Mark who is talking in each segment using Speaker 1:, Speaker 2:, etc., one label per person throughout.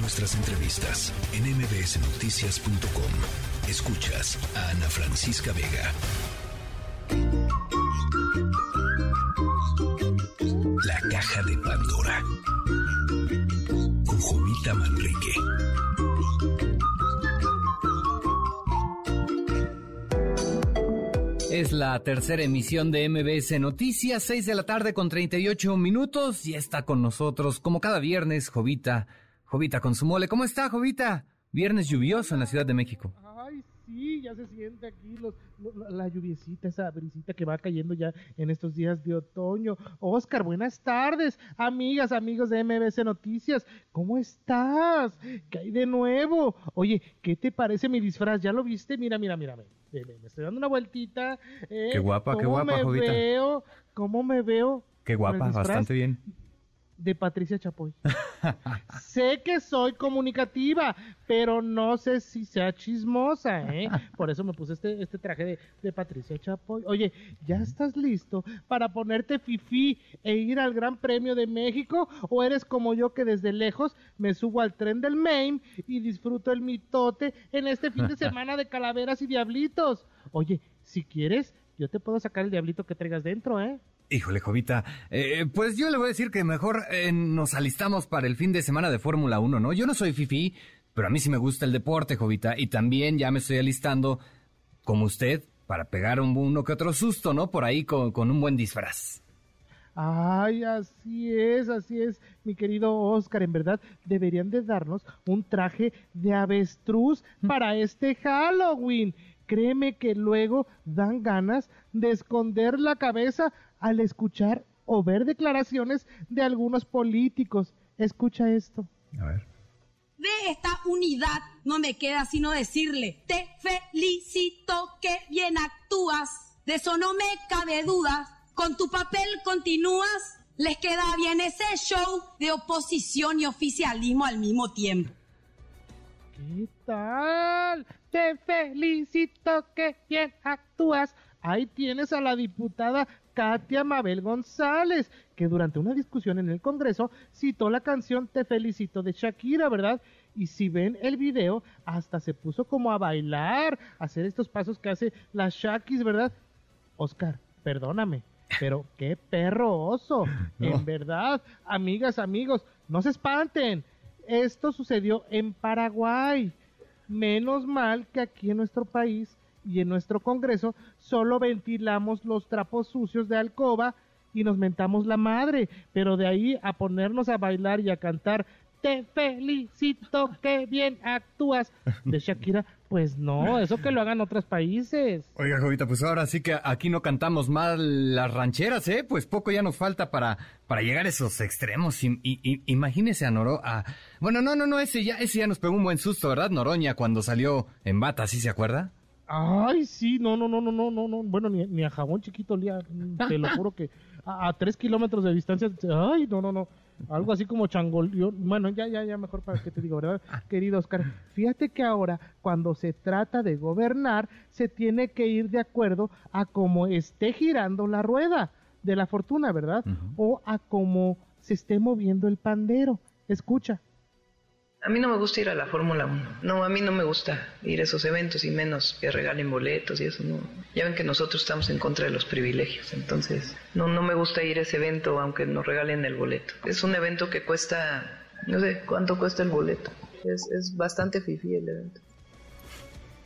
Speaker 1: Nuestras entrevistas en mbsnoticias.com. Escuchas a Ana Francisca Vega. La caja de Pandora. Con Jovita Manrique.
Speaker 2: Es la tercera emisión de MBS Noticias, 6 de la tarde con 38 minutos y está con nosotros, como cada viernes, Jovita, Jovita con su mole. ¿Cómo está, Jovita? Viernes lluvioso en la Ciudad de México.
Speaker 3: Ay, sí, ya se siente aquí los, lo- la lluviecita, esa brisita que va cayendo ya en estos días de otoño. Oscar, buenas tardes, amigas, amigos de MBC Noticias. ¿Cómo estás? ¿Qué hay de nuevo? Oye, ¿qué te parece mi disfraz? ¿Ya lo viste? Mira, mira, mira, me estoy dando una vueltita. ¿eh?
Speaker 2: Qué guapa, qué
Speaker 3: ¿Cómo
Speaker 2: guapa,
Speaker 3: me
Speaker 2: Jovita.
Speaker 3: veo? ¿Cómo me veo?
Speaker 2: Qué guapa, bastante bien.
Speaker 3: De Patricia Chapoy. sé que soy comunicativa, pero no sé si sea chismosa, ¿eh? Por eso me puse este, este traje de, de Patricia Chapoy. Oye, ¿ya estás listo para ponerte fifí e ir al Gran Premio de México? ¿O eres como yo que desde lejos me subo al tren del Maine y disfruto el mitote en este fin de semana de calaveras y diablitos? Oye, si quieres, yo te puedo sacar el diablito que traigas dentro, ¿eh?
Speaker 2: Híjole, Jovita, eh, pues yo le voy a decir que mejor eh, nos alistamos para el fin de semana de Fórmula 1, ¿no? Yo no soy fifi, pero a mí sí me gusta el deporte, Jovita, y también ya me estoy alistando, como usted, para pegar un, uno que otro susto, ¿no? Por ahí con, con un buen disfraz.
Speaker 3: Ay, así es, así es, mi querido Oscar. En verdad, deberían de darnos un traje de avestruz para este Halloween. Créeme que luego dan ganas de esconder la cabeza al escuchar o ver declaraciones de algunos políticos. Escucha esto.
Speaker 2: A ver.
Speaker 4: de esta unidad no me queda sino decirle, te felicito que bien actúas, de eso no me cabe duda, con tu papel continúas, les queda bien ese show de oposición y oficialismo al mismo tiempo.
Speaker 3: ¿Qué tal? Te felicito que bien actúas. Ahí tienes a la diputada Katia Mabel González, que durante una discusión en el Congreso citó la canción Te felicito de Shakira, ¿verdad? Y si ven el video, hasta se puso como a bailar, a hacer estos pasos que hace la Shakis, ¿verdad? Oscar, perdóname, pero qué perro oso.
Speaker 2: No.
Speaker 3: En verdad, amigas, amigos, no se espanten. Esto sucedió en Paraguay. Menos mal que aquí en nuestro país y en nuestro Congreso solo ventilamos los trapos sucios de alcoba y nos mentamos la madre, pero de ahí a ponernos a bailar y a cantar te felicito que bien actúas de Shakira, pues no, eso que lo hagan otros países.
Speaker 2: Oiga, Jovita, pues ahora sí que aquí no cantamos mal las rancheras, ¿eh? Pues poco ya nos falta para, para llegar a esos extremos. Y, y- y- imagínese a Noro... A... Bueno, no, no, no, ese ya, ese ya nos pegó un buen susto, ¿verdad? Noroña cuando salió en bata, ¿sí se acuerda?
Speaker 3: Ay, sí, no, no, no, no, no, no, no. Bueno, ni, ni a jabón chiquito olía. Te lo juro que a, a tres kilómetros de distancia. Ay, no, no, no. Algo así como changolión. Bueno, ya, ya, ya, mejor para qué te digo, ¿verdad? Querido Oscar, fíjate que ahora, cuando se trata de gobernar, se tiene que ir de acuerdo a cómo esté girando la rueda de la fortuna, ¿verdad? O a cómo se esté moviendo el pandero. Escucha.
Speaker 5: A mí no me gusta ir a la Fórmula 1. No, a mí no me gusta ir a esos eventos y menos que regalen boletos y eso no. Ya ven que nosotros estamos en contra de los privilegios, entonces no no me gusta ir a ese evento aunque nos regalen el boleto. Es un evento que cuesta, no sé, ¿cuánto cuesta el boleto? Es, es bastante fifí el evento.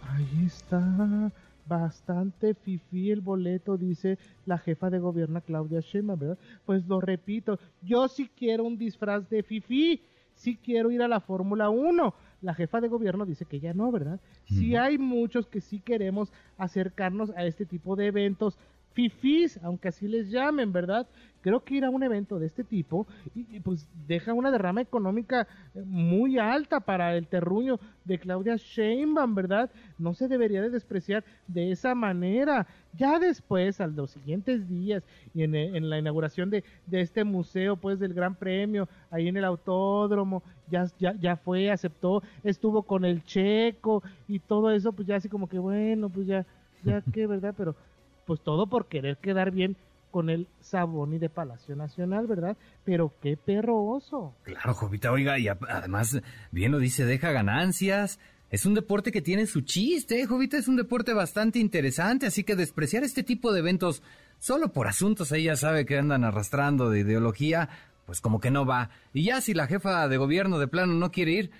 Speaker 3: Ahí está. Bastante fifí el boleto, dice la jefa de gobierno Claudia Sheinbaum, ¿verdad? Pues lo repito, yo sí quiero un disfraz de fifí, sí quiero ir a la Fórmula 1. La jefa de gobierno dice que ya no, ¿verdad? Sí hay muchos que sí queremos acercarnos a este tipo de eventos fifís, aunque así les llamen, ¿verdad? Creo que ir a un evento de este tipo y, y, pues deja una derrama económica eh, muy alta para el terruño de Claudia Sheinbaum, ¿verdad? No se debería de despreciar de esa manera. Ya después, a los siguientes días y en, eh, en la inauguración de, de este museo, pues del Gran Premio, ahí en el autódromo, ya, ya, ya fue, aceptó, estuvo con el checo y todo eso, pues ya así como que bueno, pues ya, ya que, ¿verdad? Pero pues todo por querer quedar bien con el Saboni de Palacio Nacional, ¿verdad? Pero qué perro oso.
Speaker 2: Claro, Jovita, oiga, y además, bien lo dice, deja ganancias. Es un deporte que tiene su chiste, ¿eh, Jovita, es un deporte bastante interesante, así que despreciar este tipo de eventos solo por asuntos, ella sabe que andan arrastrando de ideología, pues como que no va. Y ya si la jefa de gobierno de plano no quiere ir,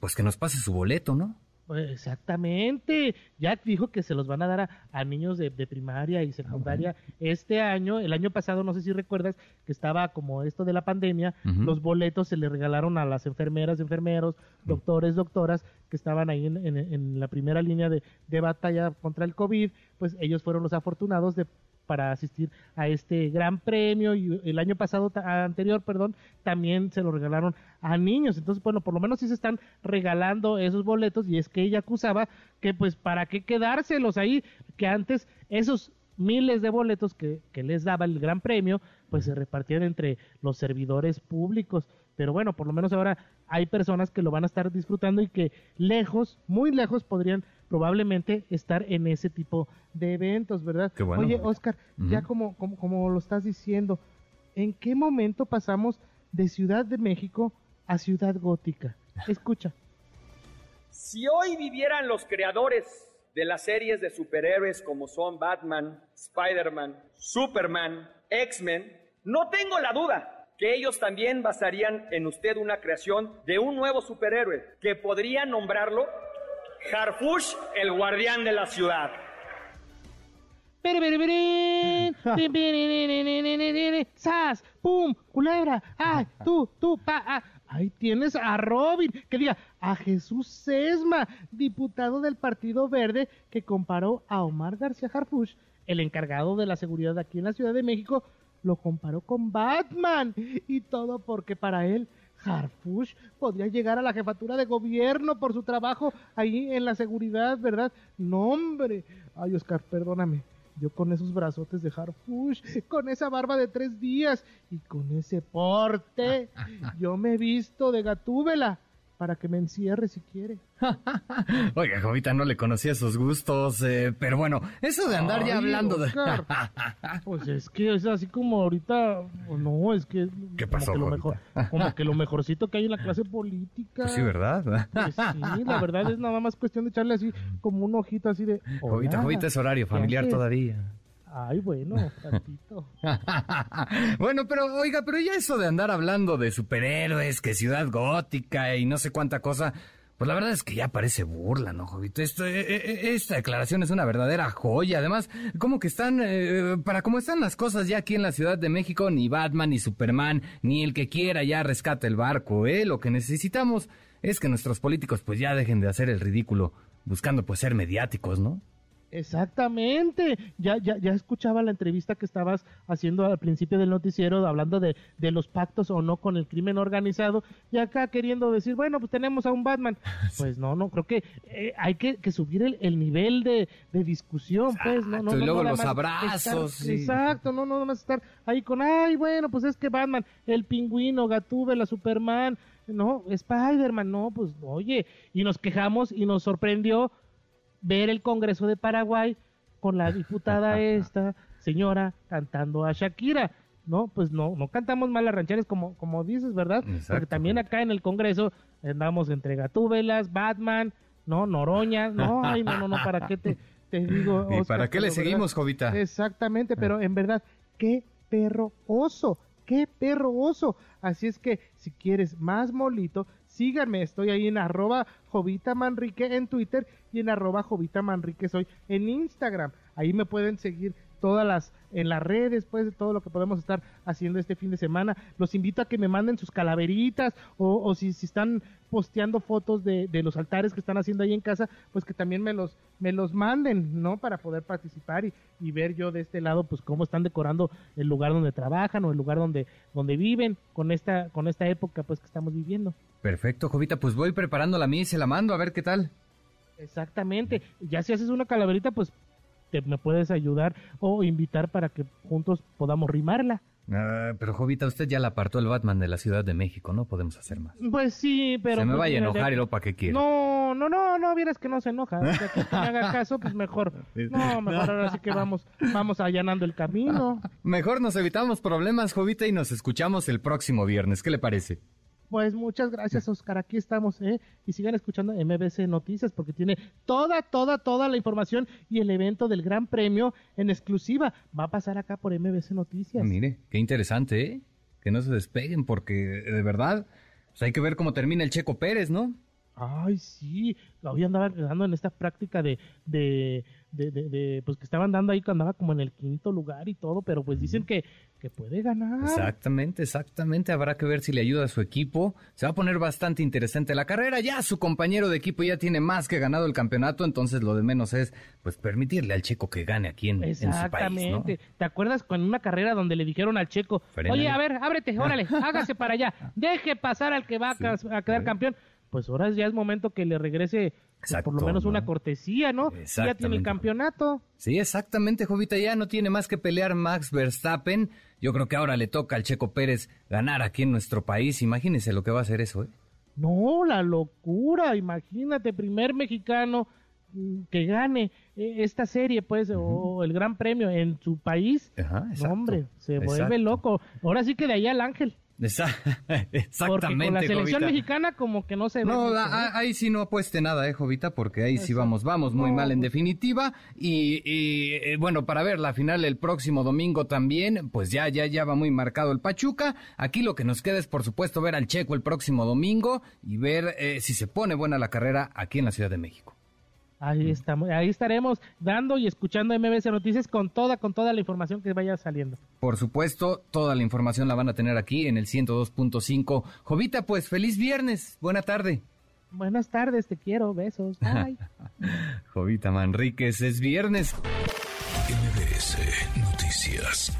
Speaker 2: pues que nos pase su boleto, ¿no?
Speaker 3: Pues exactamente. Jack dijo que se los van a dar a, niños de, primaria y secundaria este año. El año pasado, no sé si recuerdas, que estaba como esto de la pandemia, los boletos se le regalaron a las enfermeras, enfermeros, doctores, doctoras que estaban ahí en, la primera línea de, de batalla contra el COVID. Pues ellos fueron los afortunados de para asistir a este gran premio y el año pasado anterior, perdón, también se lo regalaron a niños. Entonces, bueno, por lo menos sí se están regalando esos boletos y es que ella acusaba que pues para qué quedárselos ahí, que antes esos miles de boletos que, que les daba el gran premio, pues se repartían entre los servidores públicos. Pero bueno, por lo menos ahora hay personas que lo van a estar disfrutando y que lejos, muy lejos, podrían probablemente estar en ese tipo de eventos, ¿verdad? Oye, Oscar, ya como, como, como lo estás diciendo, ¿en qué momento pasamos de Ciudad de México a Ciudad Gótica? Escucha.
Speaker 6: Si hoy vivieran los creadores de las series de superhéroes como son Batman, Spider-Man, Superman, X-Men, no tengo la duda que ellos también basarían en usted una creación de un nuevo superhéroe que podría nombrarlo Harfush, el guardián de la ciudad.
Speaker 3: ¡Sas! ¡Pum! ¡Culebra! ¡Ay! ¡Tú! ¡Tú! ¡Pa! Ah. Ahí tienes a Robin, que diga, a Jesús Sesma, diputado del Partido Verde, que comparó a Omar García Harfush, el encargado de la seguridad aquí en la Ciudad de México, lo comparó con Batman. Y todo porque para él Harfush podría llegar a la jefatura de gobierno por su trabajo ahí en la seguridad, ¿verdad? No, hombre. Ay, Oscar, perdóname. Yo con esos brazotes de Harfush, con esa barba de tres días y con ese porte, yo me he visto de gatúbela para que me encierre si quiere.
Speaker 2: Oiga, Jovita, no le conocía esos gustos, eh, pero bueno, eso de andar ya hablando de...
Speaker 3: pues es que es así como ahorita, no, es que...
Speaker 2: ¿Qué pasó,
Speaker 3: como que, lo mejor, como que lo mejorcito que hay en la clase política.
Speaker 2: Pues sí, ¿verdad?
Speaker 3: Pues sí, la verdad es nada más cuestión de echarle así como un ojito así de...
Speaker 2: Jovita, Jovita es horario familiar todavía.
Speaker 3: Ay, bueno, tantito.
Speaker 2: bueno, pero oiga, pero ya eso de andar hablando de superhéroes, que ciudad gótica y no sé cuánta cosa, pues la verdad es que ya parece burla, ¿no, Jovito? Eh, eh, eh, esta declaración es una verdadera joya. Además, como que están, para cómo están las cosas ya aquí en la Ciudad de México, ni Batman, ni Superman, ni el que quiera ya rescate el barco, ¿eh? Lo que necesitamos es que nuestros políticos pues ya dejen de hacer el ridículo, buscando pues ser mediáticos, ¿no?
Speaker 3: Exactamente. Ya, ya, ya escuchaba la entrevista que estabas haciendo al principio del noticiero hablando de, de, los pactos o no con el crimen organizado y acá queriendo decir, bueno, pues tenemos a un Batman. Pues no, no, creo que eh, hay que, que, subir el, el nivel de, de, discusión, pues, no, no.
Speaker 2: Y luego los abrazos.
Speaker 3: Exacto, no, no, no más estar ahí con, ay, bueno, pues es que Batman, el pingüino, la Superman, no, Spider-Man, no, pues oye, y nos quejamos y nos sorprendió ver el Congreso de Paraguay con la diputada esta señora cantando a Shakira. No, pues no, no cantamos mal las rancheras como, como dices, ¿verdad? Porque también acá en el Congreso andamos entre gatúbelas, Batman, no, Noroña, no, ay, no, no, no, ¿para qué te, te digo?
Speaker 2: ¿Y para qué le seguimos, Jovita?
Speaker 3: Exactamente, pero en verdad, qué perro oso, qué perro oso. Así es que si quieres más molito, síganme, estoy ahí en arroba Jovita Manrique en Twitter y en arroba Jovita Manrique soy en Instagram. Ahí me pueden seguir todas las en las redes, pues de todo lo que podemos estar haciendo este fin de semana. Los invito a que me manden sus calaveritas o, si, si, están posteando fotos de, de, los altares que están haciendo ahí en casa, pues que también me los me los manden, ¿no? Para poder participar y, y ver yo de este lado, pues cómo están decorando el lugar donde trabajan o el lugar donde donde viven con esta con esta época, pues que estamos viviendo.
Speaker 2: Perfecto, Jovita, pues voy preparando la mía y se la mando a ver qué tal.
Speaker 3: Exactamente. Ya si haces una calaverita, pues te, me puedes ayudar o invitar para que juntos podamos rimarla.
Speaker 2: Ah, pero Jovita, usted ya la apartó el Batman de la Ciudad de México, no podemos hacer más.
Speaker 3: Pues sí, pero...
Speaker 2: Se me
Speaker 3: pues
Speaker 2: vaya a enojar y lo para qué quiere.
Speaker 3: No, no, no, no, vieras que no se enoja. O sea, que me haga caso, pues mejor. No, mejor ahora sí que vamos, vamos allanando el camino.
Speaker 2: Mejor nos evitamos problemas, Jovita, y nos escuchamos el próximo viernes. ¿Qué le parece?
Speaker 3: Pues muchas gracias, Oscar. Aquí estamos, ¿eh? Y sigan escuchando MBC Noticias porque tiene toda, toda, toda la información y el evento del Gran Premio en exclusiva. Va a pasar acá por MBC Noticias.
Speaker 2: Mire, qué interesante, ¿eh? Que no se despeguen porque de verdad pues hay que ver cómo termina el Checo Pérez, ¿no?
Speaker 3: Ay, sí, hoy andaba quedando en esta práctica de, de, de, de, pues que estaban dando ahí que andaba como en el quinto lugar y todo, pero pues dicen que, que puede ganar.
Speaker 2: Exactamente, exactamente, habrá que ver si le ayuda a su equipo, se va a poner bastante interesante la carrera, ya su compañero de equipo ya tiene más que ganado el campeonato, entonces lo de menos es pues permitirle al Checo que gane aquí en, en su país,
Speaker 3: Exactamente, ¿te acuerdas con una carrera donde le dijeron al Checo, oye, a ver, ábrete, órale, hágase para allá, deje pasar al que va a
Speaker 2: Sí,
Speaker 3: cas- a, quedar campeón? Pues ahora ya es momento que le regrese pues, por lo menos
Speaker 2: ¿no?
Speaker 3: una cortesía, ¿no? Ya tiene el campeonato.
Speaker 2: Sí, exactamente, Jovita, ya no tiene más que pelear Max Verstappen, yo creo que ahora le toca al Checo Pérez ganar aquí en nuestro país, imagínense lo que va a hacer eso, ¿eh?
Speaker 3: No, la locura, imagínate, primer mexicano mm, que gane eh, esta serie, pues, o el Gran Premio en su país.
Speaker 2: Ajá,
Speaker 3: No,
Speaker 2: exacto.
Speaker 3: hombre, se vuelve
Speaker 2: Exacto.
Speaker 3: loco. Ahora sí que de ahí al ángel.
Speaker 2: Esa-
Speaker 3: Porque
Speaker 2: Exactamente,
Speaker 3: con la selección
Speaker 2: Jovita.
Speaker 3: mexicana como que no se ve.
Speaker 2: No,
Speaker 3: mucho,
Speaker 2: a- ahí sí no apueste nada, eh, Jovita, porque ahí sí vamos, vamos muy
Speaker 3: No,
Speaker 2: mal en
Speaker 3: pues-
Speaker 2: definitiva. Y, y, eh, bueno, para ver la final el próximo domingo también, pues ya, ya, ya va muy marcado el Pachuca. Aquí lo que nos queda es, por supuesto, ver al Checo el próximo domingo y ver eh, si se pone buena la carrera aquí en la Ciudad de México.
Speaker 3: Ahí estamos, ahí estaremos dando y escuchando MBC Noticias con toda, con toda la información que vaya saliendo.
Speaker 2: Por supuesto, toda la información la van a tener aquí en el 102.5. Jovita, pues feliz viernes, buena tarde.
Speaker 3: Buenas tardes, te quiero, besos. Bye.
Speaker 2: Jovita Manríquez, es viernes.
Speaker 1: MBS Noticias.